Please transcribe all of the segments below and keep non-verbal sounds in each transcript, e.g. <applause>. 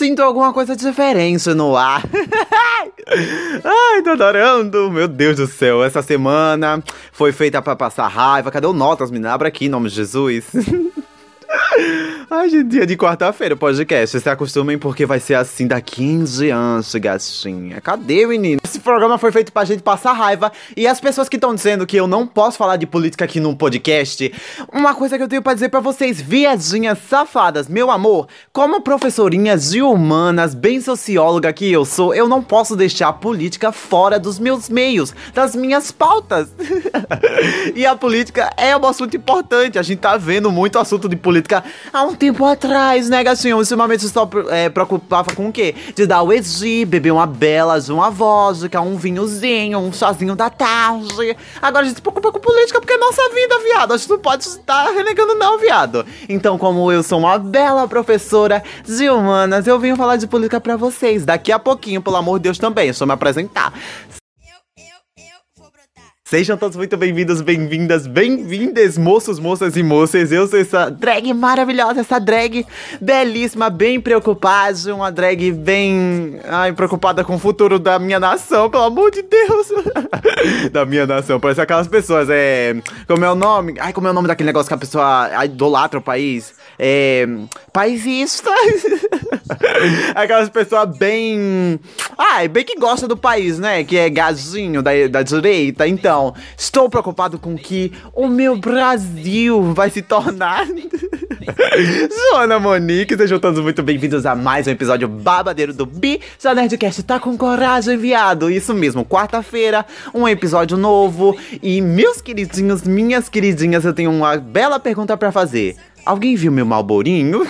sinto alguma coisa diferente no ar. <laughs> Ai, tô adorando. Meu Deus do céu, essa semana foi feita para passar raiva. Cadê o Notas? Me aqui, em nome de Jesus. <laughs> Ai, gente, dia de quarta-feira, podcast. Se acostumem porque vai ser assim daqui 15 anos, gatinha. Cadê, menino? Esse programa foi feito pra gente passar raiva. E as pessoas que estão dizendo que eu não posso falar de política aqui num podcast, uma coisa que eu tenho pra dizer pra vocês, viadinhas safadas, meu amor, como professorinha de humanas, bem socióloga que eu sou, eu não posso deixar a política fora dos meus meios, das minhas pautas. <laughs> e a política é um assunto importante. A gente tá vendo muito assunto de política há um tempo atrás, né, gatinho? Ultimamente só é, preocupava com o quê? De dar o exi, beber uma bela de uma vodka, um vinhozinho, um chazinho da tarde. Agora a gente se preocupa com política porque é nossa vida, viado. A gente não pode estar renegando não, viado. Então, como eu sou uma bela professora de humanas, eu vim falar de política pra vocês. Daqui a pouquinho, pelo amor de Deus, também. Deixa eu me apresentar. Sejam todos muito bem-vindos, bem-vindas, bem-vindas, moços, moças e moças. Eu sou essa drag maravilhosa, essa drag belíssima, bem preocupada, uma drag bem ai, preocupada com o futuro da minha nação, pelo amor de Deus. <laughs> da minha nação, parece aquelas pessoas, é. Como é o nome? Ai, como é o nome daquele negócio que a pessoa idolatra o país? É. Paisista. <laughs> aquelas pessoas bem. Ai, bem que gosta do país, né? Que é gazinho da, da direita, então. Estou preocupado com que o meu Brasil vai se tornar. <laughs> Joana Monique, sejam todos muito bem-vindos a mais um episódio babadeiro do Bi. Já Nerdcast tá com coragem, viado. Isso mesmo, quarta-feira, um episódio novo. E meus queridinhos, minhas queridinhas, eu tenho uma bela pergunta para fazer. Alguém viu meu malborinho?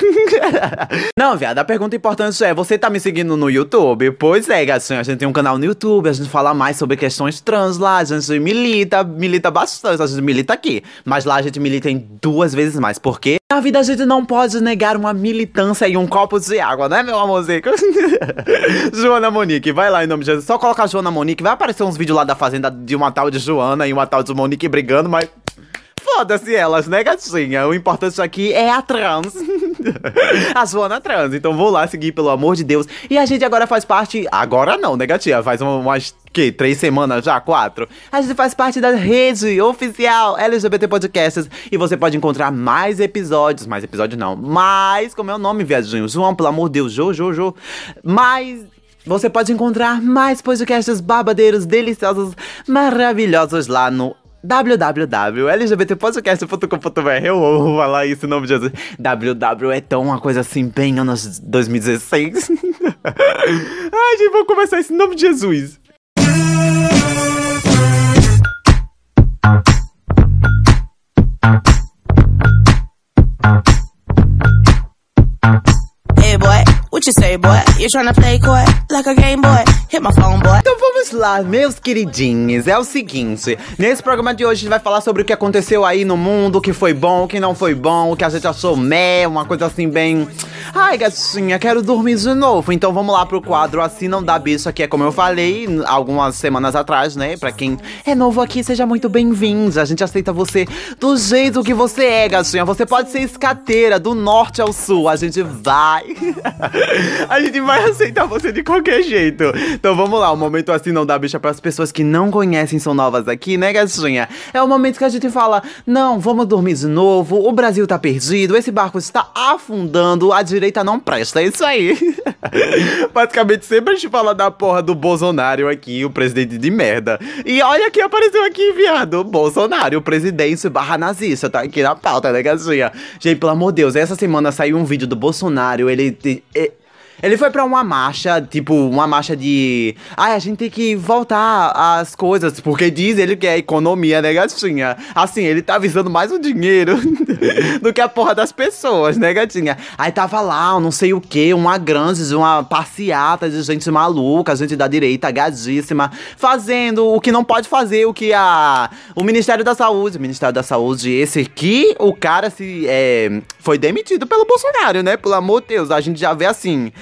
<laughs> Não, viado, a pergunta importante é: você tá me seguindo no YouTube? Pois é, gatinho, a gente tem um canal no YouTube, a gente fala mais sobre questões trans lá, a gente milita, milita bastante, a gente milita aqui. Mas lá a gente milita em duas vezes mais, porque na vida a gente não pode negar uma militância e um copo de água, né, meu amorzinho? <laughs> Joana Monique, vai lá em nome de Jesus. Só colocar Joana Monique, vai aparecer uns vídeos lá da fazenda de uma tal de Joana e uma tal de Monique brigando, mas Foda-se elas, né, gatinha? O importante aqui é a trans. <laughs> a zona trans. Então vou lá seguir, pelo amor de Deus. E a gente agora faz parte. Agora não, né, gatinha? Faz umas. Que? Três semanas já? Quatro? A gente faz parte da rede oficial LGBT Podcasts. E você pode encontrar mais episódios. Mais episódios não. Mais. Como é o nome, viadinho? João, pelo amor de Deus. Jo, Jo, Jo. Mais você pode encontrar mais podcasts babadeiros, deliciosos, maravilhosos lá no www.lgbtpodcast.com.br Eu amo falar isso em nome de Jesus. www é tão uma coisa assim, bem anos 2016. <laughs> Ai, gente, vou começar isso em nome de Jesus. Hey boy, what you say boy? You trying to play coy like a game boy? Hit my phone boy. Então vamos lá, meus queridinhos. É o seguinte: nesse programa de hoje a gente vai falar sobre o que aconteceu aí no mundo, o que foi bom, o que não foi bom, o que a gente achou meh, uma coisa assim bem. Ai, gatinha, quero dormir de novo. Então vamos lá pro quadro Assim Não Dá Bicho, que é como eu falei algumas semanas atrás, né? Pra quem é novo aqui, seja muito bem-vindo. A gente aceita você do jeito que você é, gatinha. Você pode ser escateira do norte ao sul. A gente vai. <laughs> a gente vai <laughs> aceitar você de qualquer jeito. Então vamos lá, o momento assim não dá bicha para as pessoas que não conhecem, são novas aqui, né, gatinha? É o momento que a gente fala: não, vamos dormir de novo, o Brasil tá perdido, esse barco está afundando, a direita não presta. É isso aí. <laughs> Basicamente, sempre a gente fala da porra do Bolsonaro aqui, o presidente de merda. E olha quem apareceu aqui, viado: Bolsonaro, o presidente barra nazista, tá aqui na pauta, né, gatinha? Gente, pelo amor de Deus, essa semana saiu um vídeo do Bolsonaro, ele. ele ele foi para uma marcha, tipo, uma marcha de. Ai, a gente tem que voltar às coisas, porque diz ele que é economia, né, gatinha? Assim, ele tá visando mais o dinheiro <laughs> do que a porra das pessoas, né, gatinha? Aí tava lá, não sei o que, uma grande, uma passeata de gente maluca, gente da direita, gadíssima, fazendo o que não pode fazer, o que a. O Ministério da Saúde, o Ministério da Saúde, esse aqui, o cara se. É, foi demitido pelo Bolsonaro, né? Pelo amor de Deus, a gente já vê assim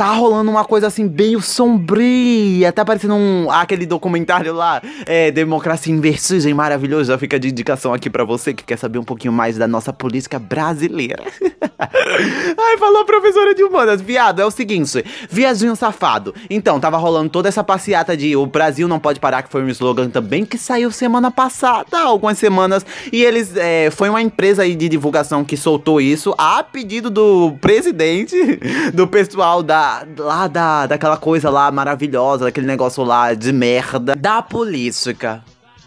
tá rolando uma coisa assim, meio sombria. Tá parecendo um, aquele documentário lá, é, Democracia em Vertigem, maravilhoso. Já fica de indicação aqui para você que quer saber um pouquinho mais da nossa política brasileira. <laughs> Ai, falou a professora de humanas. Viado, é o seguinte, viadinho safado. Então, tava rolando toda essa passeata de o Brasil não pode parar, que foi um slogan também que saiu semana passada, algumas semanas. E eles, é, foi uma empresa aí de divulgação que soltou isso a pedido do presidente, <laughs> do pessoal da, lá da, daquela coisa lá maravilhosa, daquele negócio lá de merda, da política.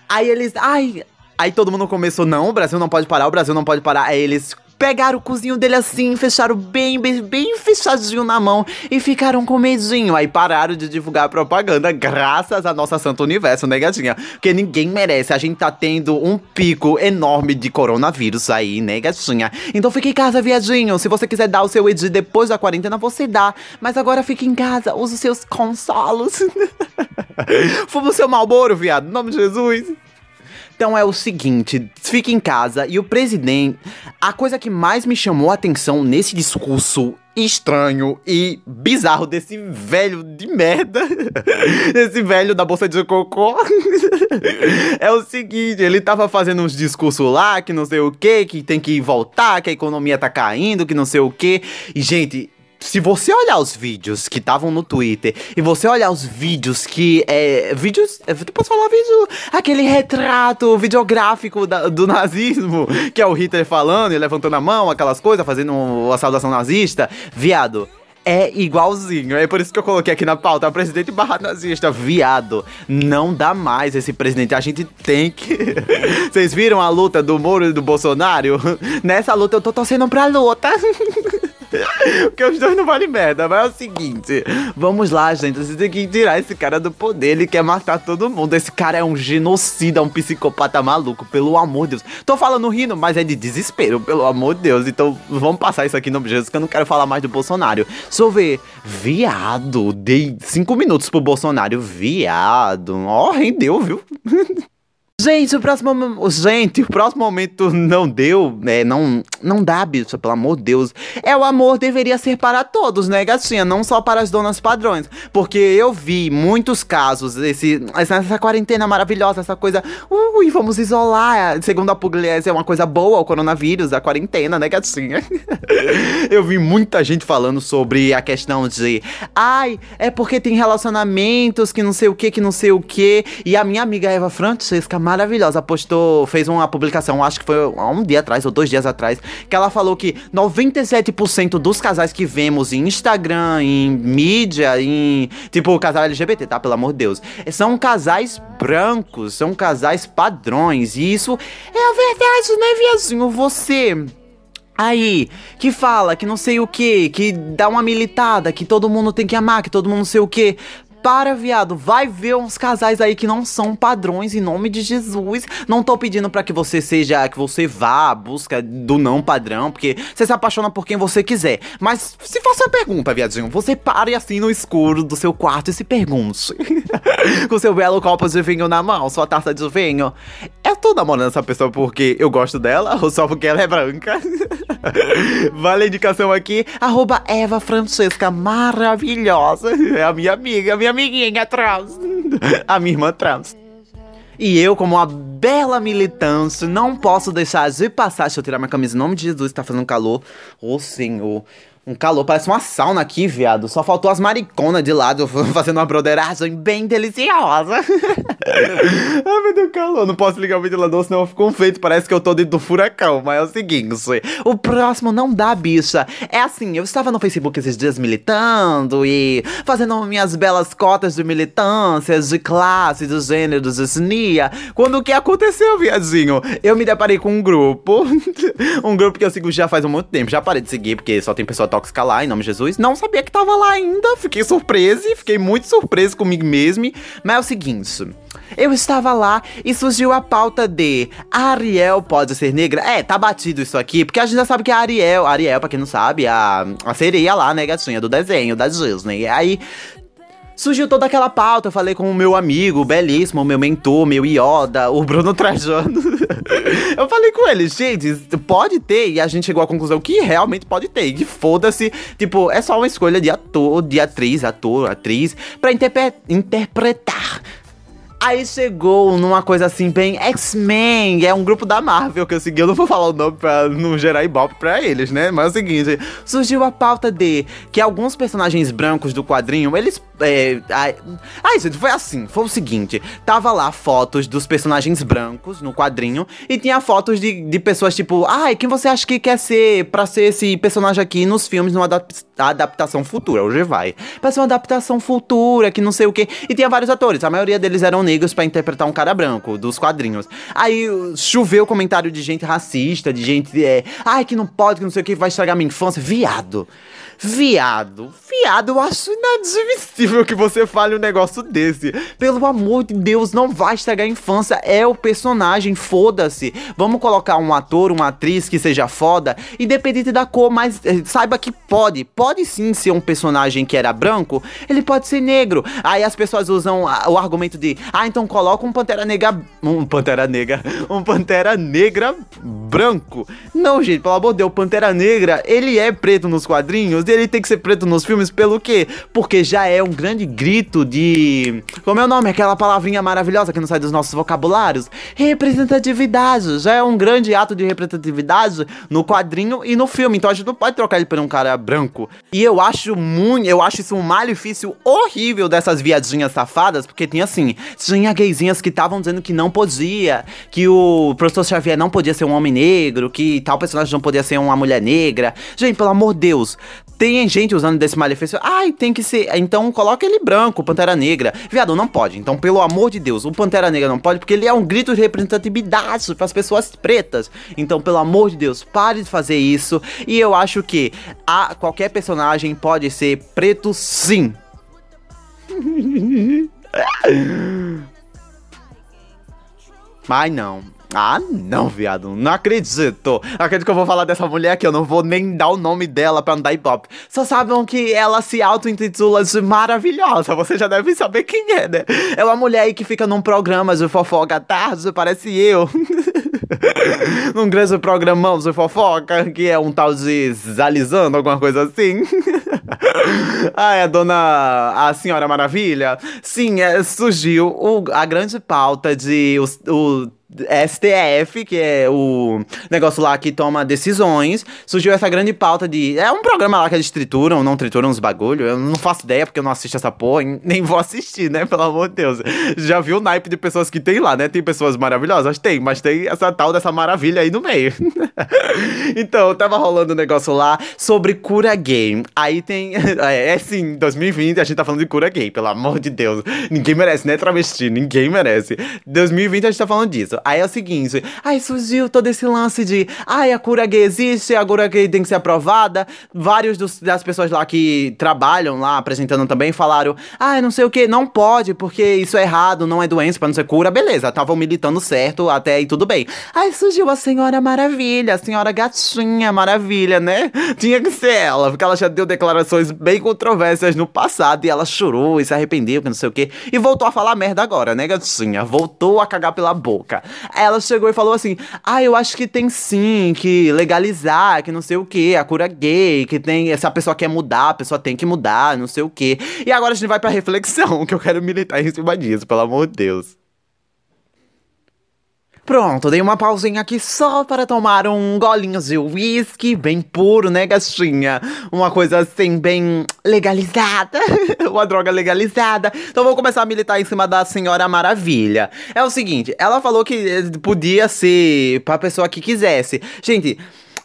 Aí eles, ai, Aí todo mundo começou, não, o Brasil não pode parar, o Brasil não pode parar. Aí eles pegaram o cozinho dele assim, fecharam bem, bem, bem fechadinho na mão e ficaram com medinho. Aí pararam de divulgar propaganda, graças a nossa Santo Universo, né, gatinha? Porque ninguém merece. A gente tá tendo um pico enorme de coronavírus aí, né, gatinha? Então fique em casa, viadinho. Se você quiser dar o seu ed depois da quarentena, você dá. Mas agora fique em casa, use os seus consolos. <laughs> Fuma o seu malboro, viado, em nome de Jesus. Então é o seguinte, fica em casa e o presidente. A coisa que mais me chamou a atenção nesse discurso estranho e bizarro desse velho de merda, <laughs> esse velho da bolsa de cocô, <laughs> é o seguinte, ele tava fazendo uns discursos lá, que não sei o que, que tem que voltar, que a economia tá caindo, que não sei o que, e gente, se você olhar os vídeos que estavam no Twitter e você olhar os vídeos que é vídeos, eu posso falar vídeo, aquele retrato videográfico da, do nazismo, que é o Hitler falando e levantando a mão, aquelas coisas, fazendo a saudação nazista, viado. É igualzinho, é por isso que eu coloquei aqui na pauta, presidente barra nazista, viado, não dá mais esse presidente, a gente tem que... <laughs> Vocês viram a luta do Moro e do Bolsonaro? <laughs> Nessa luta eu tô torcendo pra luta. <laughs> <laughs> Porque os dois não valem merda. Mas é o seguinte: vamos lá, gente. Você tem que tirar esse cara do poder. Ele quer matar todo mundo. Esse cara é um genocida, um psicopata maluco. Pelo amor de Deus. Tô falando rindo, mas é de desespero, pelo amor de Deus. Então vamos passar isso aqui no Jesus, que eu não quero falar mais do Bolsonaro. Só ver, viado. Dei cinco minutos pro Bolsonaro. Viado. Ó, oh, rendeu, viu? <laughs> Gente, o próximo. Gente, o próximo momento não deu. É, não, não dá, bicho, pelo amor de Deus. É o amor deveria ser para todos, né, gatinha? Não só para as donas padrões. Porque eu vi muitos casos, esse, essa quarentena maravilhosa, essa coisa. Ui, vamos isolar. Segundo a Pugliese, é uma coisa boa o coronavírus, a quarentena, né, gatinha? <laughs> eu vi muita gente falando sobre a questão de. Ai, é porque tem relacionamentos que não sei o que, que não sei o que. E a minha amiga Eva Francesca maravilhosa. Postou, fez uma publicação, acho que foi um dia atrás ou dois dias atrás, que ela falou que 97% dos casais que vemos em Instagram, em mídia, em. Tipo, casal LGBT, tá? Pelo amor de Deus. São casais brancos, são casais padrões. E isso é a verdade, né, viazinho? Você. Aí, que fala que não sei o que, que dá uma militada, que todo mundo tem que amar, que todo mundo não sei o que. Para, viado, vai ver uns casais aí que não são padrões em nome de Jesus. Não tô pedindo para que você seja, que você vá à busca do não padrão, porque você se apaixona por quem você quiser. Mas se faça uma pergunta, viadinho, você pare assim no escuro do seu quarto e se pergunte. <laughs> Com seu belo copo de vinho na mão, sua taça de vinho. Eu tô namorando essa pessoa porque eu gosto dela ou só porque ela é branca? <laughs> vale a indicação aqui, arroba Eva Francesca, maravilhosa. É a minha amiga, a minha amiguinha trans. A minha irmã trans. E eu, como uma bela militância, não posso deixar de passar. Deixa eu tirar minha camisa em nome de Jesus, tá fazendo calor. Ô, Senhor. Um calor, parece uma sauna aqui, viado. Só faltou as mariconas de lado <laughs> fazendo uma broderagem bem deliciosa. <laughs> Ai, meu Deus, calor. Não posso ligar o ventilador, senão eu fico feito. Parece que eu tô dentro do furacão. Mas é o seguinte: o próximo não dá, bicha. É assim, eu estava no Facebook esses dias militando e fazendo minhas belas cotas de militâncias, de classe, de gênero, de etnia. Quando o que aconteceu, viadinho? Eu me deparei com um grupo. <laughs> um grupo que eu sigo já faz muito tempo. Já parei de seguir, porque só tem pessoa tóxica lá, em nome de Jesus. Não sabia que tava lá ainda. Fiquei surpreso, fiquei muito surpreso comigo mesmo. Mas é o seguinte. Eu estava lá e surgiu a pauta de Ariel pode ser negra. É, tá batido isso aqui, porque a gente já sabe que a Ariel, Ariel, pra quem não sabe, a, a sereia lá, né, gatinha, do desenho da Disney. Aí surgiu toda aquela pauta. Eu falei com o meu amigo, belíssimo, meu mentor, meu Yoda, o Bruno <laughs> Trajano. eu falei com ele, gente, pode ter, e a gente chegou à conclusão que realmente pode ter, que foda-se, tipo, é só uma escolha de ator, de atriz, ator, atriz, pra interpretar Aí chegou numa coisa assim, bem X-Men, é um grupo da Marvel que eu segui. Eu não vou falar o nome pra não gerar ibope pra eles, né? Mas é o seguinte: surgiu a pauta de que alguns personagens brancos do quadrinho, eles. É, ai, ai, gente, foi assim: foi o seguinte: tava lá fotos dos personagens brancos no quadrinho e tinha fotos de, de pessoas tipo, ai, quem você acha que quer ser pra ser esse personagem aqui nos filmes numa adaptação futura? Hoje vai. Pra ser uma adaptação futura, que não sei o que. E tinha vários atores, a maioria deles eram negros para interpretar um cara branco dos quadrinhos. Aí choveu comentário de gente racista, de gente é, ai que não pode, que não sei o que vai estragar minha infância, viado. Viado, viado, eu acho inadmissível que você fale um negócio desse. Pelo amor de Deus, não vai estragar a infância. É o personagem, foda-se. Vamos colocar um ator, uma atriz que seja foda, independente da cor, mas eh, saiba que pode. Pode sim ser um personagem que era branco, ele pode ser negro. Aí as pessoas usam o argumento de, ah, então coloca um Pantera Negra. Um Pantera Negra. Um Pantera Negra branco. Não, gente, pelo amor de Deus, Pantera Negra, ele é preto nos quadrinhos ele tem que ser preto nos filmes pelo quê? Porque já é um grande grito de. Como é o nome? Aquela palavrinha maravilhosa que não sai dos nossos vocabulários? Representatividade. Já é um grande ato de representatividade no quadrinho e no filme. Então a gente não pode trocar ele por um cara branco. E eu acho muito. Eu acho isso um malefício horrível dessas viadinhas safadas, porque tinha assim: tinha gaysinhas que estavam dizendo que não podia, que o professor Xavier não podia ser um homem negro, que tal personagem não podia ser uma mulher negra. Gente, pelo amor de Deus, tem gente usando desse malefício. Ai, tem que ser. Então coloca ele branco, Pantera Negra. Viado, não pode. Então, pelo amor de Deus, o Pantera Negra não pode, porque ele é um grito de representatividade para as pessoas pretas. Então, pelo amor de Deus, pare de fazer isso. E eu acho que a, qualquer personagem pode ser preto sim. <laughs> Mas não. Ah, não, viado. Não acredito. Acredito que eu vou falar dessa mulher aqui. Eu não vou nem dar o nome dela pra não dar ibope. Só sabem que ela se auto-intitula de maravilhosa. Você já deve saber quem é, né? É uma mulher aí que fica num programa de fofoca tarde, parece eu. <laughs> num grande programão de fofoca, que é um tal de Zalizando, alguma coisa assim. <laughs> ah, é a dona. A Senhora Maravilha? Sim, é, surgiu o, a grande pauta de o, o STF, que é o negócio lá que toma decisões, surgiu essa grande pauta de. É um programa lá que eles trituram, não trituram os bagulho. Eu não faço ideia porque eu não assisto essa porra, nem vou assistir, né? <laughs> Pelo amor de Deus. Já viu o naipe de pessoas que tem lá, né? Tem pessoas maravilhosas? Tem, mas tem essa tal dessa maravilha aí no meio. <laughs> então, tava rolando um negócio lá sobre cura gay. Aí tem. <laughs> É, é sim, 2020 a gente tá falando de cura gay, pelo amor de Deus. Ninguém merece, né? Travesti, ninguém merece. 2020 a gente tá falando disso. Aí é o seguinte, aí surgiu todo esse lance de, ai, a cura gay existe, a cura gay tem que ser aprovada. Vários dos, das pessoas lá que trabalham lá apresentando também falaram, ai, não sei o que, não pode, porque isso é errado, não é doença pra não ser cura. Beleza, estavam militando certo, até aí tudo bem. Aí surgiu a Senhora Maravilha, a Senhora Gatinha Maravilha, né? <laughs> Tinha que ser ela, porque ela já deu declarações bem controversas no passado e ela chorou e se arrependeu, que não sei o que, e voltou a falar merda agora, né, Gatinha? Voltou a cagar pela boca. Ela chegou e falou assim: Ah, eu acho que tem sim que legalizar, que não sei o que, a cura gay, que tem. Se a pessoa quer mudar, a pessoa tem que mudar, não sei o que. E agora a gente vai pra reflexão, <laughs> que eu quero militar em cima disso, pelo amor de Deus. Pronto, dei uma pausinha aqui só para tomar um golinho de whisky bem puro, né, gastinha? Uma coisa assim, bem legalizada. <laughs> uma droga legalizada. Então vou começar a militar em cima da Senhora Maravilha. É o seguinte, ela falou que eh, podia ser pra pessoa que quisesse. Gente,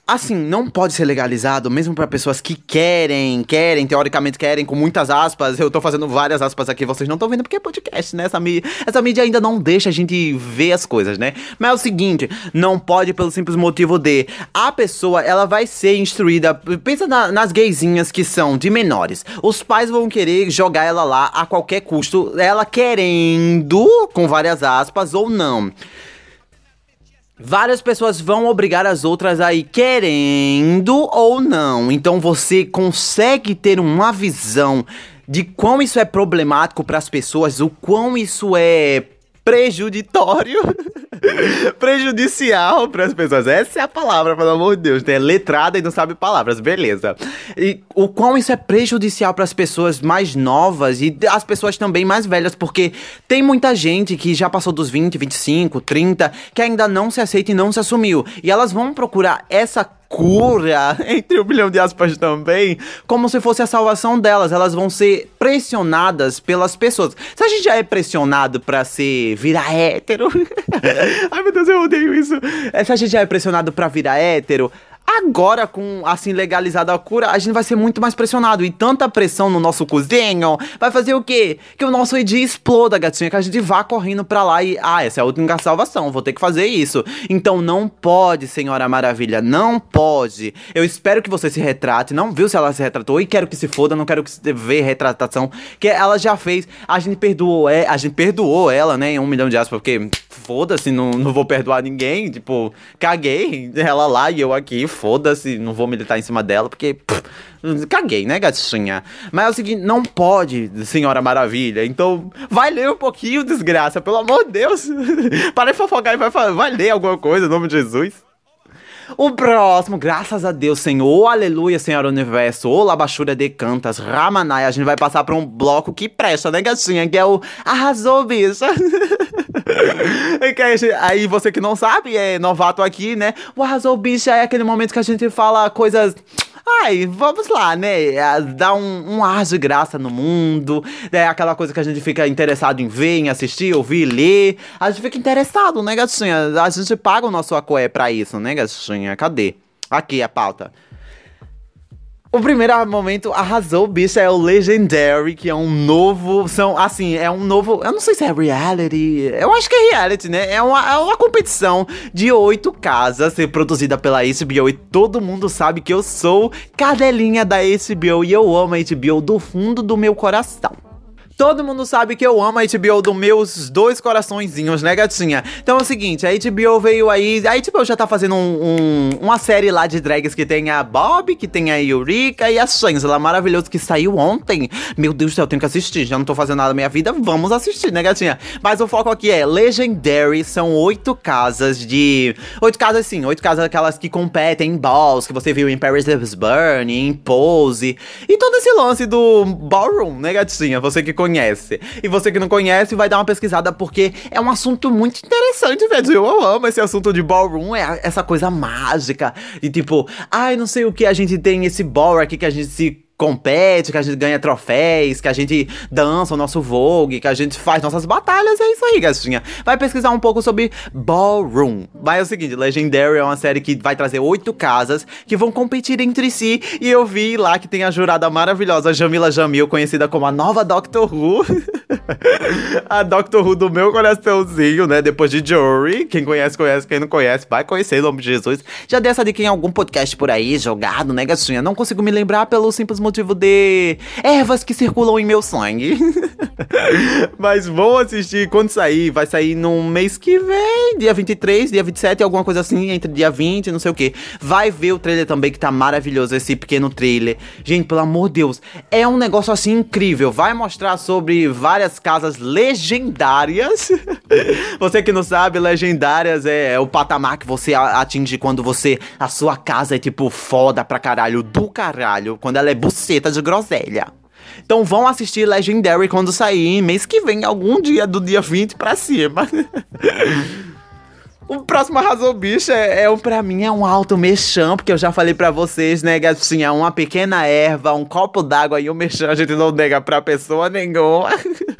assim, não pode ser legalizado, mesmo para pessoas que querem, querem, teoricamente querem, com muitas aspas. Eu tô fazendo várias aspas aqui, vocês não estão vendo porque é podcast, né? Essa mídia, essa mídia ainda não deixa a gente ver as coisas, né? Mas é o seguinte, não pode pelo simples motivo de a pessoa, ela vai ser instruída. Pensa na, nas gaysinhas que são de menores. Os pais vão querer jogar ela lá a qualquer custo, ela querendo, com várias aspas, ou não. Várias pessoas vão obrigar as outras a ir querendo ou não. Então você consegue ter uma visão de quão isso é problemático para as pessoas, o quão isso é prejuditório. <laughs> <laughs> prejudicial para as pessoas. Essa é a palavra, pelo amor de Deus. É letrada e não sabe palavras, beleza. E o quão isso é prejudicial para as pessoas mais novas e as pessoas também mais velhas, porque tem muita gente que já passou dos 20, 25, 30, que ainda não se aceita e não se assumiu. E elas vão procurar essa cura, <laughs> entre um milhão de aspas também, como se fosse a salvação delas. Elas vão ser pressionadas pelas pessoas. Se a gente já é pressionado pra ser virar hétero. <laughs> <laughs> Ai meu Deus, eu odeio isso. Se a gente já é pressionado pra virar hétero, Agora, com assim legalizada a cura, a gente vai ser muito mais pressionado. E tanta pressão no nosso cozinho vai fazer o quê? Que o nosso ID exploda, gatinha. Que a gente vá correndo pra lá e. Ah, essa é a única salvação. Vou ter que fazer isso. Então não pode, Senhora Maravilha. Não pode. Eu espero que você se retrate. Não viu se ela se retratou. E quero que se foda. Não quero que se vê retratação. Que ela já fez. A gente perdoou. É, a gente perdoou ela, né? Em um milhão de aspas. Porque foda-se, não, não vou perdoar ninguém. Tipo, caguei. Ela lá e eu aqui foda-se, não vou militar em cima dela, porque. Pff, caguei, né, gatinha? Mas é o seguinte, não pode, Senhora Maravilha. Então, vai ler um pouquinho, desgraça, pelo amor de Deus. <laughs> Para de fofocar e vai, vai ler alguma coisa, em nome de Jesus. O próximo, graças a Deus, Senhor, aleluia, Senhor Universo, ô Labachura de Cantas, Ramanai, a gente vai passar pra um bloco que presta, né, gatinha? Que é o Arrasou, bicha. <laughs> <laughs> aí você que não sabe, é novato aqui, né? O Arrasou, bicha é aquele momento que a gente fala coisas Ai, vamos lá, né? É, Dar um, um ar de graça no mundo. É aquela coisa que a gente fica interessado em ver, em assistir, ouvir, ler. A gente fica interessado, né, gatinha? A gente paga o nosso acoé pra isso, né, gatinha? Cadê? Aqui a pauta. O primeiro momento arrasou, bicho, é o Legendary, que é um novo. São, assim, é um novo. Eu não sei se é reality. Eu acho que é reality, né? É uma, é uma competição de oito casas, ser produzida pela HBO. E todo mundo sabe que eu sou cadelinha da HBO e eu amo a HBO do fundo do meu coração. Todo mundo sabe que eu amo a HBO dos meus dois coraçõezinhos, né, gatinha? Então é o seguinte, a HBO veio aí. A HBO já tá fazendo um, um, uma série lá de drags que tem a Bob, que tem a Eureka e a Shangela, maravilhoso, que saiu ontem. Meu Deus do céu, eu tenho que assistir. Já não tô fazendo nada na minha vida, vamos assistir, né, gatinha? Mas o foco aqui é Legendary, são oito casas de. Oito casas, sim, oito casas aquelas que competem em balls, que você viu em Paris is Burning, em Pose. E todo esse lance do ballroom, né, gatinha? Você que conhece conhece. E você que não conhece, vai dar uma pesquisada, porque é um assunto muito interessante, velho. Eu amo esse assunto de ballroom, é essa coisa mágica. E tipo, ai, não sei o que, a gente tem esse ball aqui que a gente se compete, que a gente ganha troféus, que a gente dança o nosso Vogue, que a gente faz nossas batalhas, é isso aí, gatinha. Vai pesquisar um pouco sobre Ballroom. Mas é o seguinte, Legendary é uma série que vai trazer oito casas que vão competir entre si, e eu vi lá que tem a jurada maravilhosa Jamila Jamil, conhecida como a nova Doctor Who. <laughs> <laughs> a Doctor Who do meu coraçãozinho, né, depois de Jory. Quem conhece, conhece, quem não conhece, vai conhecer, em nome de Jesus. Já dei essa dica em algum podcast por aí, jogado, né, gatinha? Não consigo me lembrar pelo simples motivo de ervas que circulam em meu sangue. <laughs> Mas vão assistir quando sair. Vai sair no mês que vem, dia 23, dia 27, alguma coisa assim, entre dia 20, não sei o que. Vai ver o trailer também, que tá maravilhoso esse pequeno trailer. Gente, pelo amor de Deus, é um negócio assim incrível. Vai mostrar sobre várias casas legendárias. <laughs> você que não sabe, legendárias é, é o patamar que você atinge quando você. A sua casa é tipo foda pra caralho, do caralho. Quando ela é buceta de groselha. Então vão assistir Legendary quando sair, mês que vem, algum dia do dia 20 pra cima. <laughs> O próximo arrasou bicho é, é um, pra mim, é um alto mexão, porque eu já falei pra vocês, né, gatinha, é uma pequena erva, um copo d'água e um mexão a gente não nega pra pessoa nenhuma.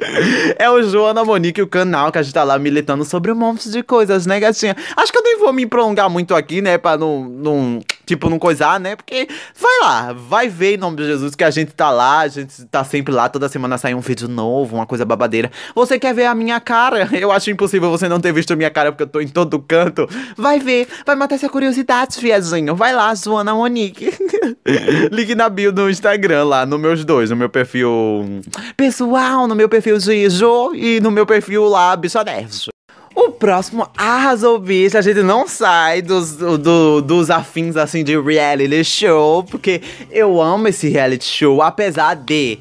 <laughs> é o Joana Monique, o canal que a gente tá lá militando sobre um monte de coisas, né, gatinha? Acho que eu nem vou me prolongar muito aqui, né, pra não, não tipo, não coisar, né? Porque vai lá, vai ver em nome de Jesus que a gente tá lá, a gente tá sempre lá, toda semana sai um vídeo novo, uma coisa babadeira. Você quer ver a minha cara? <laughs> Eu acho impossível você não ter visto a minha cara porque eu tô em todo canto. Vai ver, vai matar essa curiosidade, fiazinho. Vai lá, Joana Monique. <laughs> Link na bio do Instagram lá, no meus dois, no meu perfil pessoal, no meu perfil de Jo e no meu perfil lá, Bicha o próximo arrasou, bicho. A gente não sai dos, do, dos afins, assim, de reality show, porque eu amo esse reality show, apesar de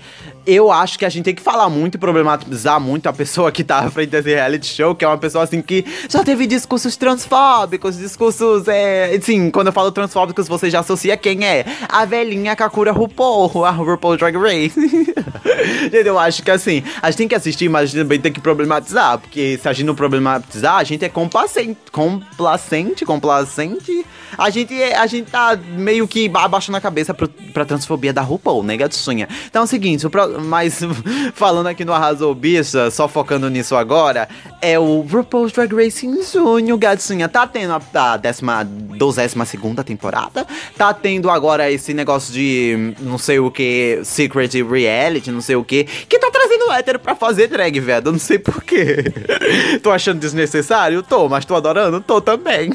eu acho que a gente tem que falar muito e problematizar muito a pessoa que tá à frente desse reality show, que é uma pessoa assim que já teve discursos transfóbicos, discursos, é, assim, quando eu falo transfóbicos, você já associa quem é? A velhinha Kakura RuPaul, a RuPaul Drag Race. <laughs> gente, eu acho que assim, a gente tem que assistir, mas a gente também tem que problematizar, porque se a gente não problematizar, a gente é complacente, complacente, complacente, a gente, é, a gente tá meio que abaixando a cabeça pro, pra transfobia da RuPaul, né, gatinha? Então é o seguinte, o pro, mas <laughs> falando aqui no Arrasou Bicha, só focando nisso agora, é o RuPaul's Drag Race em junho, gatinha. Tá tendo a, a décima, dozésima segunda temporada. Tá tendo agora esse negócio de não sei o que, Secret Reality, não sei o que, que tá trazendo hétero pra fazer drag, velho. Eu não sei porquê. <laughs> tô achando desnecessário? Tô, mas tô adorando? Tô também.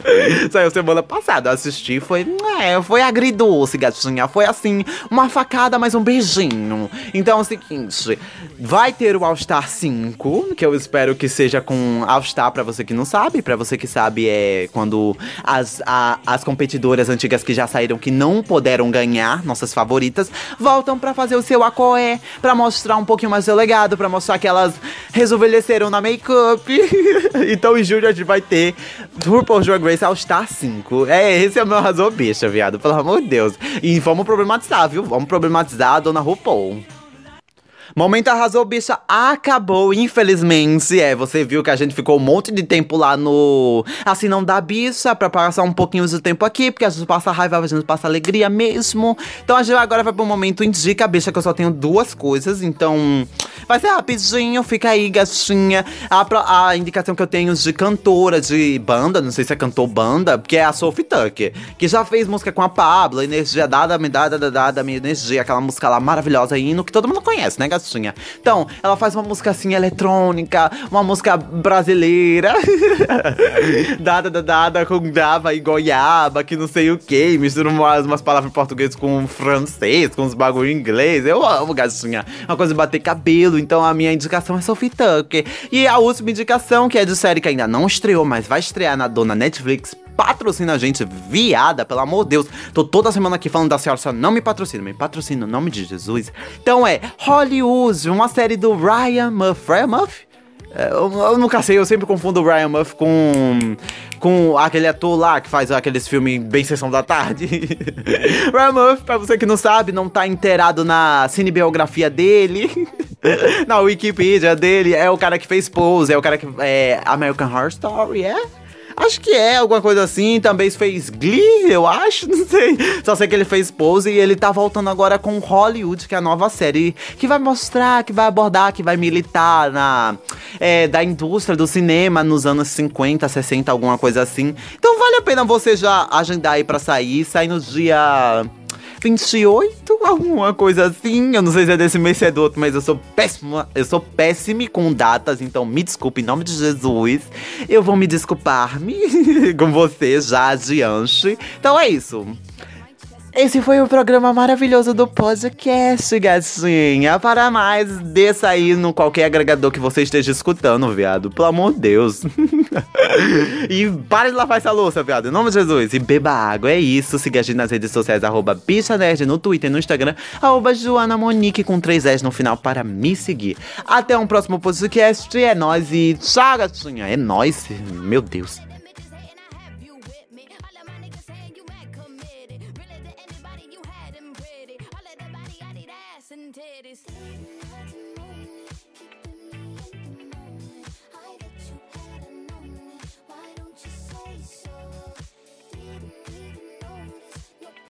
<laughs> Saiu semana passada, assisti, foi, é, foi agridoce, gatinha. Foi assim, uma facada, mas um beijinho. Então é o seguinte, vai ter o All Star 5, que eu espero que seja com All Star pra você que não sabe. Pra você que sabe, é quando as, a, as competidoras antigas que já saíram, que não puderam ganhar, nossas favoritas, voltam pra fazer o seu acoé, pra mostrar um pouquinho mais seu legado, pra mostrar que elas rejuvenesceram na make-up. <laughs> então em julho a gente vai ter RuPaul's Drag Race All Star 5. É, esse é o meu razão bicha, viado, pelo amor de Deus. E vamos problematizar, viu? Vamos problematizar a dona RuPaul. Momento arrasou, bicha, acabou, infelizmente. É, você viu que a gente ficou um monte de tempo lá no Assim Não Dá Bicha, pra passar um pouquinho de tempo aqui, porque a gente passa raiva, a gente passa alegria mesmo. Então a gente agora vai pro momento Indica, bicha, que eu só tenho duas coisas, então vai ser rapidinho, fica aí, gatinha. A, a indicação que eu tenho de cantora, de banda, não sei se é cantor banda, porque é a Sophie Tucker, que já fez música com a Pablo, Energia Dada, Me Dada, Dada, Minha Energia, aquela música lá maravilhosa, hino, que todo mundo conhece, né, gatinha? Então, ela faz uma música assim eletrônica, uma música brasileira. <laughs> dada, dada, dada com dava e goiaba, que não sei o que. Mistura umas, umas palavras em português com francês, com uns bagulho em inglês. Eu amo, gatinha. Uma coisa de bater cabelo. Então, a minha indicação é Sophie Tucker. E a última indicação, que é de série que ainda não estreou, mas vai estrear na dona Netflix patrocina a gente, viada, pelo amor de Deus. Tô toda semana aqui falando da senhora, só não me patrocina, me patrocina no nome de Jesus. Então é Hollywood, uma série do Ryan Murphy. Ryan Murphy? É, eu, eu, nunca sei, eu sempre confundo o Ryan Murphy com, com aquele ator lá que faz aqueles filmes bem sessão da tarde. <laughs> Ryan Murphy, pra você que não sabe, não tá inteirado na cinebiografia dele. <laughs> na Wikipedia dele, é o cara que fez Pose, é o cara que. É American Horror Story, é? Acho que é alguma coisa assim. Também fez Glee, eu acho, <laughs> não sei. Só sei que ele fez Pose e ele tá voltando agora com Hollywood, que é a nova série que vai mostrar, que vai abordar, que vai militar na é, da indústria do cinema nos anos 50, 60, alguma coisa assim. Então vale a pena você já agendar aí pra sair. Sai no dia 28, alguma coisa assim. Eu não sei se é desse mês ou é do outro, mas eu sou péssima. Eu sou péssimo com datas, então me desculpe em nome de Jesus. Eu vou me desculpar-me <laughs> com você já adiante. Então é isso. Esse foi o programa maravilhoso do podcast, gatinha. Para mais, desça aí no qualquer agregador que você esteja escutando, viado. Pelo amor de Deus. <laughs> e pare de lavar essa louça, viado. Em nome de Jesus. E beba água. É isso. Siga a gente nas redes sociais, arroba Nerd, no Twitter e no Instagram, arroba Joana Monique com três S no final para me seguir. Até um próximo podcast. É nóis e tchau, gatinha. É nóis. Meu Deus.